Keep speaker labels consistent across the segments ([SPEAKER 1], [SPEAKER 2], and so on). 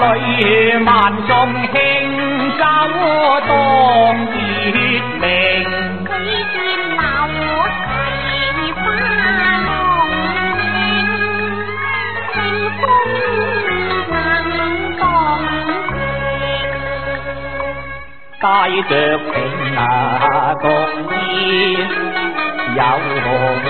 [SPEAKER 1] 女萬眾興，周當月明。舉
[SPEAKER 2] 劍流蹄花龍興，清風能動
[SPEAKER 1] 情。帶
[SPEAKER 2] 着
[SPEAKER 1] 情啊，共意有何？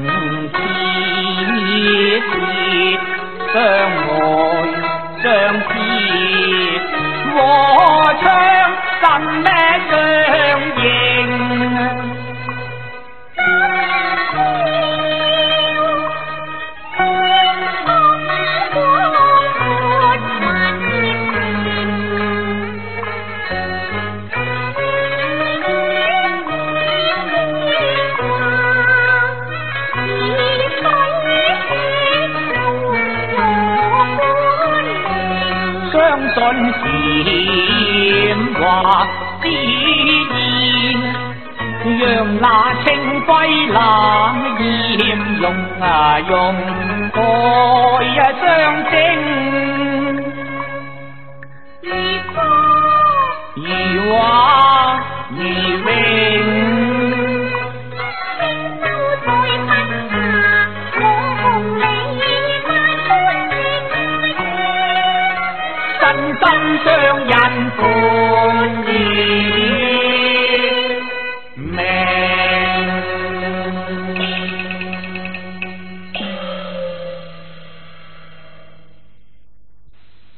[SPEAKER 1] 和昌神。相信甜话之言，让那清辉冷艳容啊容盖啊相晶如花如画。真相印欢迎。